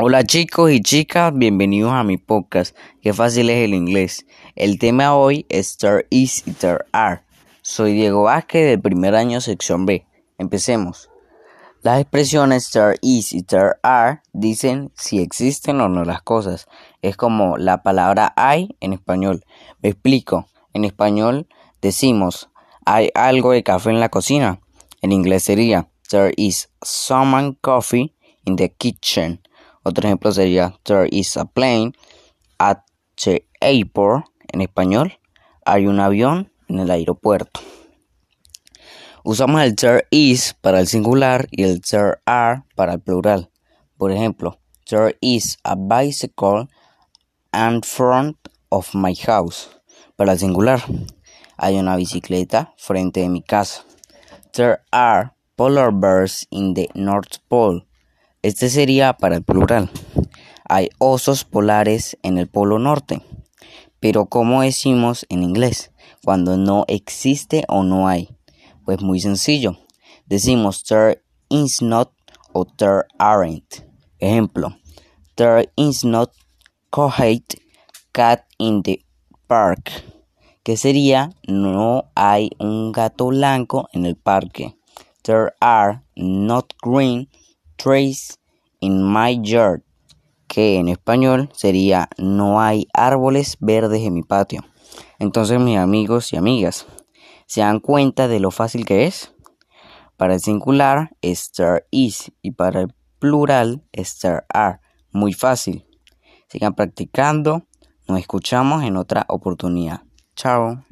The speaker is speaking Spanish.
Hola chicos y chicas, bienvenidos a mi podcast. Qué fácil es el inglés. El tema hoy es Star is y Star are. Soy Diego Vázquez del primer año sección B. Empecemos. Las expresiones Star is y Star are dicen si existen o no las cosas. Es como la palabra hay en español. Me explico. En español decimos hay algo de café en la cocina. En inglés sería There is some coffee in the kitchen. Otro ejemplo sería There is a plane at the airport. En español, hay un avión en el aeropuerto. Usamos el there is para el singular y el there are para el plural. Por ejemplo, there is a bicycle in front of my house. Para el singular, hay una bicicleta frente de mi casa. There are polar bears in the North Pole. Este sería para el plural. Hay osos polares en el Polo Norte. Pero ¿cómo decimos en inglés cuando no existe o no hay? Pues muy sencillo. Decimos there is not o there aren't. Ejemplo. There is not cohate cat in the park. Que sería no hay un gato blanco en el parque. There are not green trees in my yard, que en español sería no hay árboles verdes en mi patio. Entonces, mis amigos y amigas, ¿se dan cuenta de lo fácil que es? Para el singular there is y para el plural there are. Muy fácil. Sigan practicando. Nos escuchamos en otra oportunidad. Chao.